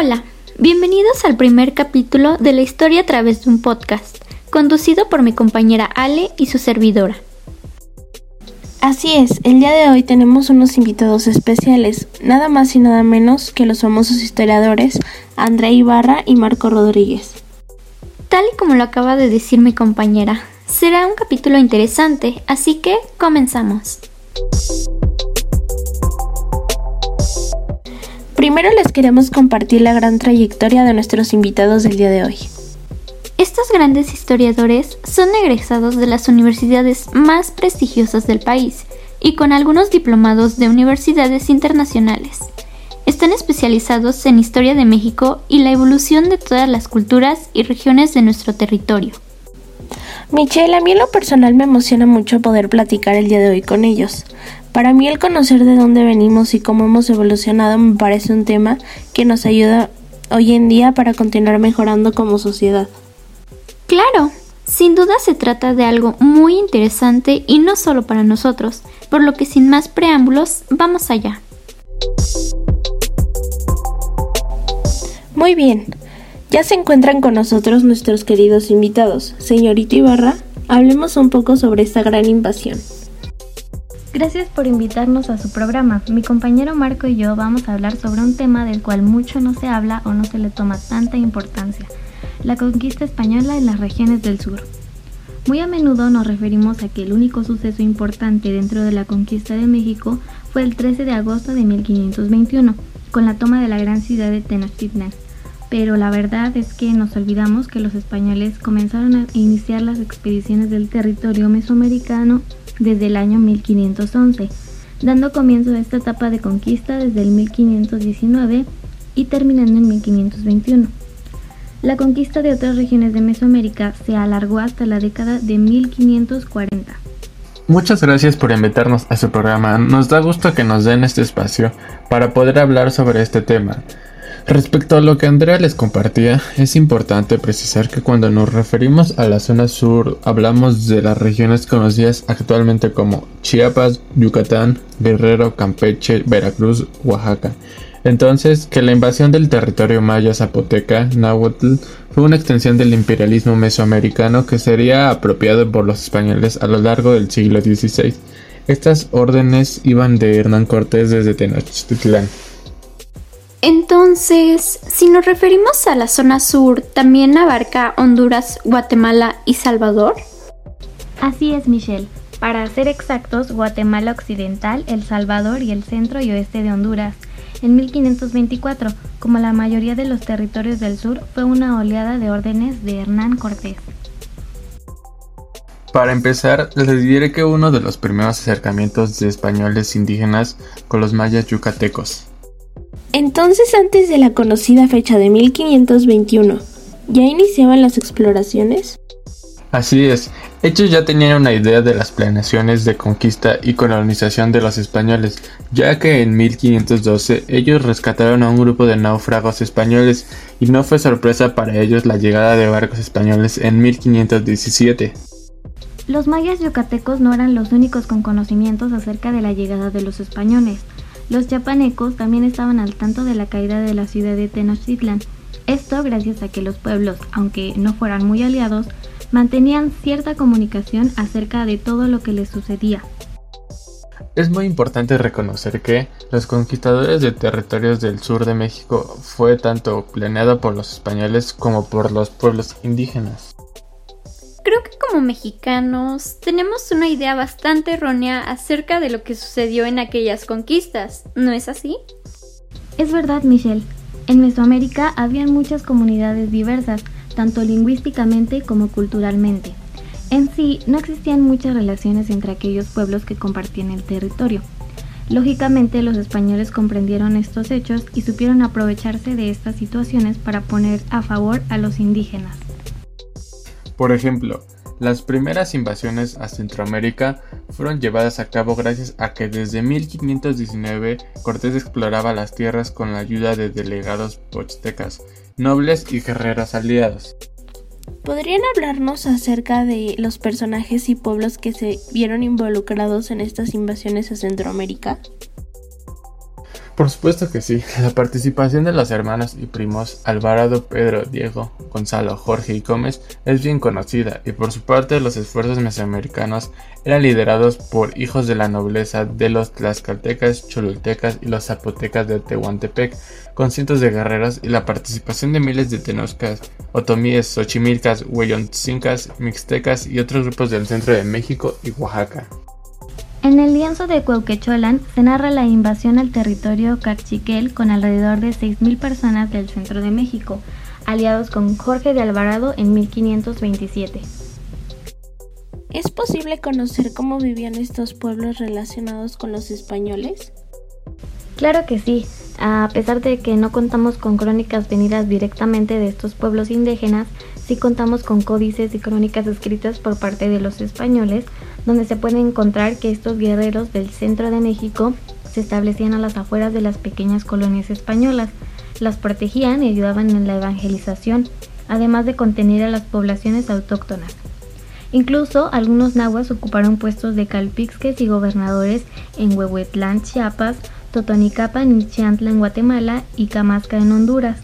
Hola, bienvenidos al primer capítulo de la historia a través de un podcast, conducido por mi compañera Ale y su servidora. Así es, el día de hoy tenemos unos invitados especiales, nada más y nada menos que los famosos historiadores André Ibarra y Marco Rodríguez. Tal y como lo acaba de decir mi compañera, será un capítulo interesante, así que comenzamos. Primero les queremos compartir la gran trayectoria de nuestros invitados del día de hoy. Estos grandes historiadores son egresados de las universidades más prestigiosas del país y con algunos diplomados de universidades internacionales. Están especializados en historia de México y la evolución de todas las culturas y regiones de nuestro territorio. Michelle, a mí en lo personal me emociona mucho poder platicar el día de hoy con ellos. Para mí el conocer de dónde venimos y cómo hemos evolucionado me parece un tema que nos ayuda hoy en día para continuar mejorando como sociedad. Claro, sin duda se trata de algo muy interesante y no solo para nosotros, por lo que sin más preámbulos, vamos allá. Muy bien, ya se encuentran con nosotros nuestros queridos invitados. Señorito Ibarra, hablemos un poco sobre esta gran invasión. Gracias por invitarnos a su programa. Mi compañero Marco y yo vamos a hablar sobre un tema del cual mucho no se habla o no se le toma tanta importancia, la conquista española en las regiones del sur. Muy a menudo nos referimos a que el único suceso importante dentro de la conquista de México fue el 13 de agosto de 1521, con la toma de la gran ciudad de Tenochtitlan. Pero la verdad es que nos olvidamos que los españoles comenzaron a iniciar las expediciones del territorio mesoamericano desde el año 1511, dando comienzo a esta etapa de conquista desde el 1519 y terminando en 1521. La conquista de otras regiones de Mesoamérica se alargó hasta la década de 1540. Muchas gracias por invitarnos a su programa. Nos da gusto que nos den este espacio para poder hablar sobre este tema. Respecto a lo que Andrea les compartía, es importante precisar que cuando nos referimos a la zona sur hablamos de las regiones conocidas actualmente como Chiapas, Yucatán, Guerrero, Campeche, Veracruz, Oaxaca. Entonces, que la invasión del territorio maya zapoteca, náhuatl, fue una extensión del imperialismo mesoamericano que sería apropiado por los españoles a lo largo del siglo XVI. Estas órdenes iban de Hernán Cortés desde Tenochtitlán. Entonces, si nos referimos a la zona sur, ¿también abarca Honduras, Guatemala y Salvador? Así es, Michelle. Para ser exactos, Guatemala Occidental, El Salvador y el centro y oeste de Honduras. En 1524, como la mayoría de los territorios del sur, fue una oleada de órdenes de Hernán Cortés. Para empezar, les diré que uno de los primeros acercamientos de españoles indígenas con los mayas yucatecos entonces, antes de la conocida fecha de 1521, ¿ya iniciaban las exploraciones? Así es, ellos ya tenían una idea de las planeaciones de conquista y colonización de los españoles, ya que en 1512 ellos rescataron a un grupo de náufragos españoles y no fue sorpresa para ellos la llegada de barcos españoles en 1517. Los mayas yucatecos no eran los únicos con conocimientos acerca de la llegada de los españoles. Los chapanecos también estaban al tanto de la caída de la ciudad de Tenochtitlan. Esto gracias a que los pueblos, aunque no fueran muy aliados, mantenían cierta comunicación acerca de todo lo que les sucedía. Es muy importante reconocer que los conquistadores de territorios del sur de México fue tanto planeado por los españoles como por los pueblos indígenas. Como mexicanos tenemos una idea bastante errónea acerca de lo que sucedió en aquellas conquistas, ¿no es así? Es verdad, Michelle. En Mesoamérica habían muchas comunidades diversas, tanto lingüísticamente como culturalmente. En sí, no existían muchas relaciones entre aquellos pueblos que compartían el territorio. Lógicamente, los españoles comprendieron estos hechos y supieron aprovecharse de estas situaciones para poner a favor a los indígenas. Por ejemplo, las primeras invasiones a Centroamérica fueron llevadas a cabo gracias a que desde 1519 Cortés exploraba las tierras con la ayuda de delegados pochtecas, nobles y guerreros aliados. ¿Podrían hablarnos acerca de los personajes y pueblos que se vieron involucrados en estas invasiones a Centroamérica? Por supuesto que sí. La participación de los hermanos y primos Alvarado, Pedro, Diego, Gonzalo, Jorge y Gómez es bien conocida y por su parte los esfuerzos mesoamericanos eran liderados por hijos de la nobleza de los tlaxcaltecas, cholultecas y los zapotecas de Tehuantepec con cientos de guerreros y la participación de miles de tenoscas, otomíes, xochimilcas, huellontzincas, mixtecas y otros grupos del centro de México y Oaxaca. En el lienzo de Cuauquecholan se narra la invasión al territorio cachiquel con alrededor de 6.000 personas del centro de México, aliados con Jorge de Alvarado en 1527. ¿Es posible conocer cómo vivían estos pueblos relacionados con los españoles? Claro que sí. A pesar de que no contamos con crónicas venidas directamente de estos pueblos indígenas, sí contamos con códices y crónicas escritas por parte de los españoles, donde se puede encontrar que estos guerreros del centro de México se establecían a las afueras de las pequeñas colonias españolas, las protegían y ayudaban en la evangelización, además de contener a las poblaciones autóctonas. Incluso algunos nahuas ocuparon puestos de calpixques y gobernadores en Huehuetlán, Chiapas, Totonicapan y Chiantla en Guatemala y Camasca en Honduras.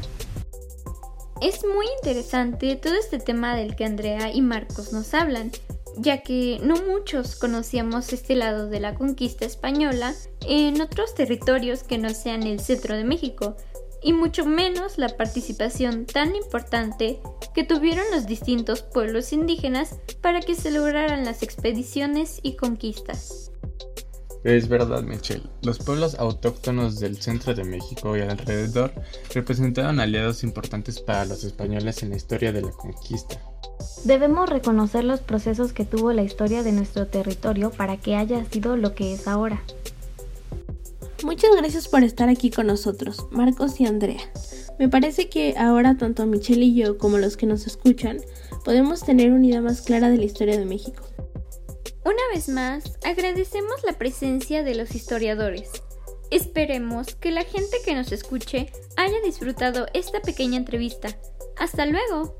Es muy interesante todo este tema del que Andrea y Marcos nos hablan, ya que no muchos conocíamos este lado de la conquista española en otros territorios que no sean el centro de México, y mucho menos la participación tan importante que tuvieron los distintos pueblos indígenas para que se lograran las expediciones y conquistas. Es verdad, Michelle. Los pueblos autóctonos del centro de México y alrededor representaron aliados importantes para los españoles en la historia de la conquista. Debemos reconocer los procesos que tuvo la historia de nuestro territorio para que haya sido lo que es ahora. Muchas gracias por estar aquí con nosotros, Marcos y Andrea. Me parece que ahora tanto Michelle y yo como los que nos escuchan podemos tener una idea más clara de la historia de México. Una vez más, agradecemos la presencia de los historiadores. Esperemos que la gente que nos escuche haya disfrutado esta pequeña entrevista. Hasta luego.